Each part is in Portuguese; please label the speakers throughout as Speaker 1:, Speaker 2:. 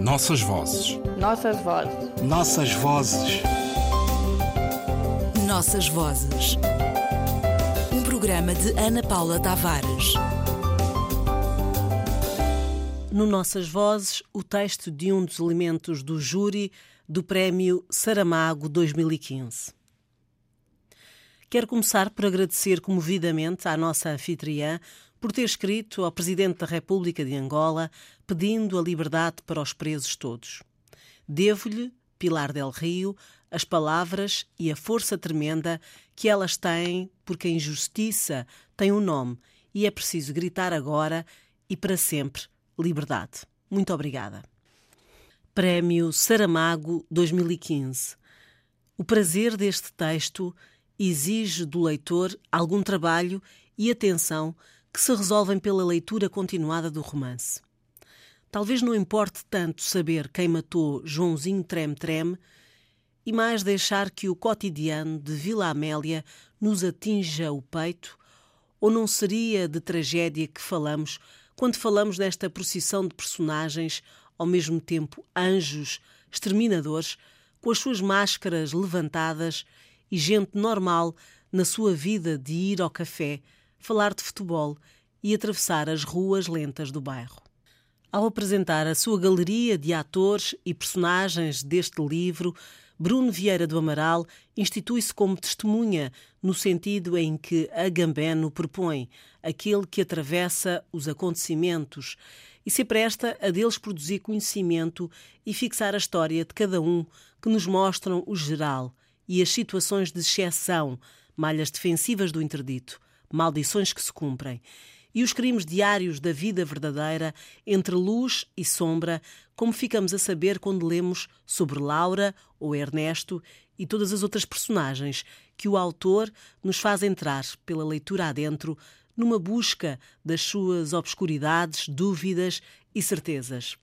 Speaker 1: Nossas vozes.
Speaker 2: Nossas vozes.
Speaker 3: Nossas vozes.
Speaker 4: Nossas vozes. Um programa de Ana Paula Tavares.
Speaker 5: No Nossas Vozes, o texto de um dos elementos do júri do Prémio Saramago 2015. Quero começar por agradecer comovidamente à nossa anfitriã por ter escrito ao Presidente da República de Angola pedindo a liberdade para os presos todos. Devo-lhe, Pilar del Rio, as palavras e a força tremenda que elas têm, porque a injustiça tem um nome e é preciso gritar agora e para sempre liberdade. Muito obrigada. Prémio Saramago 2015. O prazer deste texto exige do leitor algum trabalho e atenção que se resolvem pela leitura continuada do romance. Talvez não importe tanto saber quem matou Joãozinho Trem-Trem e mais deixar que o cotidiano de Vila Amélia nos atinja o peito, ou não seria de tragédia que falamos quando falamos desta procissão de personagens, ao mesmo tempo anjos, exterminadores, com as suas máscaras levantadas e gente normal na sua vida de ir ao café, falar de futebol e atravessar as ruas lentas do bairro. Ao apresentar a sua galeria de atores e personagens deste livro, Bruno Vieira do Amaral institui-se como testemunha, no sentido em que Agambeno propõe, aquele que atravessa os acontecimentos e se presta a deles produzir conhecimento e fixar a história de cada um, que nos mostram o geral e as situações de exceção, malhas defensivas do interdito, maldições que se cumprem, e os crimes diários da vida verdadeira entre luz e sombra, como ficamos a saber quando lemos sobre Laura ou Ernesto e todas as outras personagens que o autor nos faz entrar pela leitura adentro numa busca das suas obscuridades, dúvidas e certezas.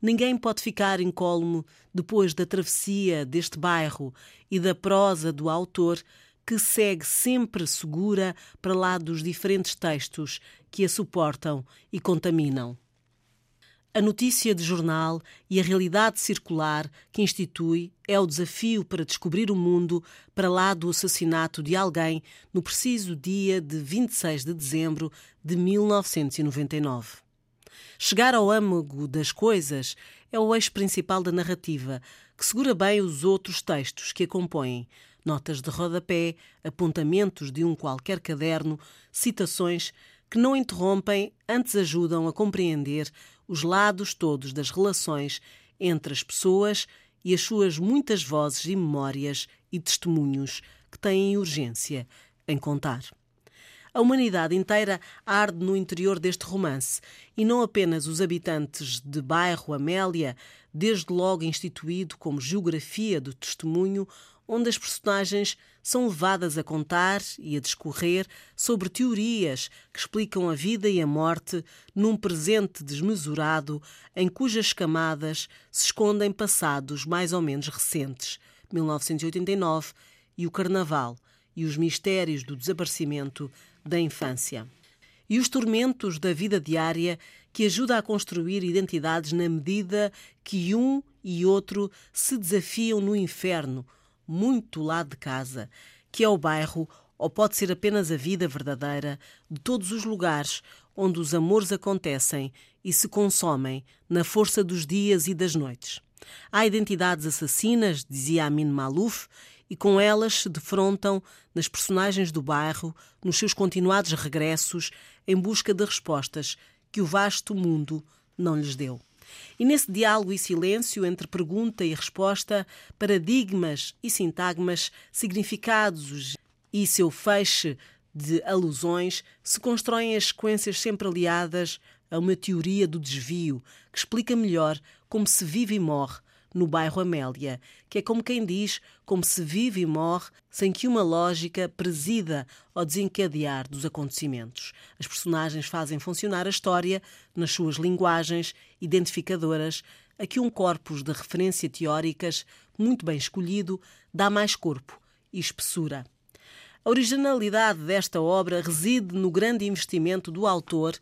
Speaker 5: Ninguém pode ficar incólume depois da travessia deste bairro e da prosa do autor que segue sempre segura para lá dos diferentes textos que a suportam e contaminam. A notícia de jornal e a realidade circular que institui é o desafio para descobrir o mundo para lá do assassinato de alguém no preciso dia de 26 de dezembro de 1999. Chegar ao âmago das coisas é o eixo principal da narrativa, que segura bem os outros textos que a compõem, notas de rodapé, apontamentos de um qualquer caderno, citações que não interrompem, antes ajudam a compreender os lados todos das relações entre as pessoas e as suas muitas vozes e memórias e testemunhos que têm urgência em contar. A humanidade inteira arde no interior deste romance e não apenas os habitantes de bairro Amélia, desde logo instituído como geografia do testemunho, onde as personagens são levadas a contar e a discorrer sobre teorias que explicam a vida e a morte num presente desmesurado em cujas camadas se escondem passados mais ou menos recentes, 1989 e o Carnaval e os mistérios do desaparecimento da infância. E os tormentos da vida diária que ajuda a construir identidades na medida que um e outro se desafiam no inferno, muito lá de casa, que é o bairro, ou pode ser apenas a vida verdadeira, de todos os lugares onde os amores acontecem e se consomem na força dos dias e das noites. Há identidades assassinas, dizia Amin Malouf, e com elas se defrontam nas personagens do bairro, nos seus continuados regressos, em busca de respostas que o vasto mundo não lhes deu. E nesse diálogo e silêncio entre pergunta e resposta, paradigmas e sintagmas, significados e seu feixe de alusões, se constroem as sequências sempre aliadas a uma teoria do desvio que explica melhor como se vive e morre no bairro Amélia, que é como quem diz como se vive e morre sem que uma lógica presida ao desencadear dos acontecimentos. As personagens fazem funcionar a história nas suas linguagens identificadoras, a que um corpus de referência teóricas muito bem escolhido dá mais corpo e espessura. A originalidade desta obra reside no grande investimento do autor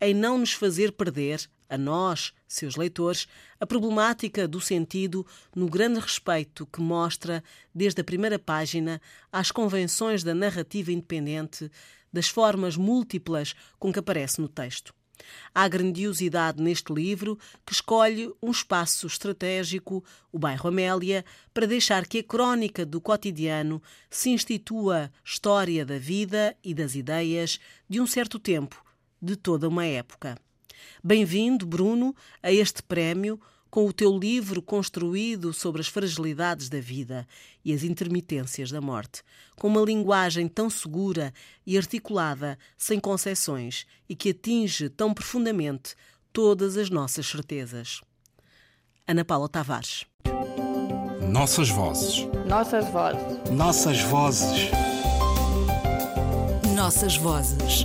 Speaker 5: em não nos fazer perder, a nós, seus leitores, a problemática do sentido no grande respeito que mostra, desde a primeira página, às convenções da narrativa independente, das formas múltiplas com que aparece no texto. Há grandiosidade neste livro que escolhe um espaço estratégico, o bairro Amélia, para deixar que a crónica do cotidiano se institua história da vida e das ideias de um certo tempo, de toda uma época. Bem-vindo, Bruno, a este prémio com o teu livro construído sobre as fragilidades da vida e as intermitências da morte, com uma linguagem tão segura e articulada, sem concessões e que atinge tão profundamente todas as nossas certezas. Ana Paula Tavares.
Speaker 1: Nossas vozes.
Speaker 2: Nossas vozes.
Speaker 1: Nossas vozes.
Speaker 4: Nossas vozes.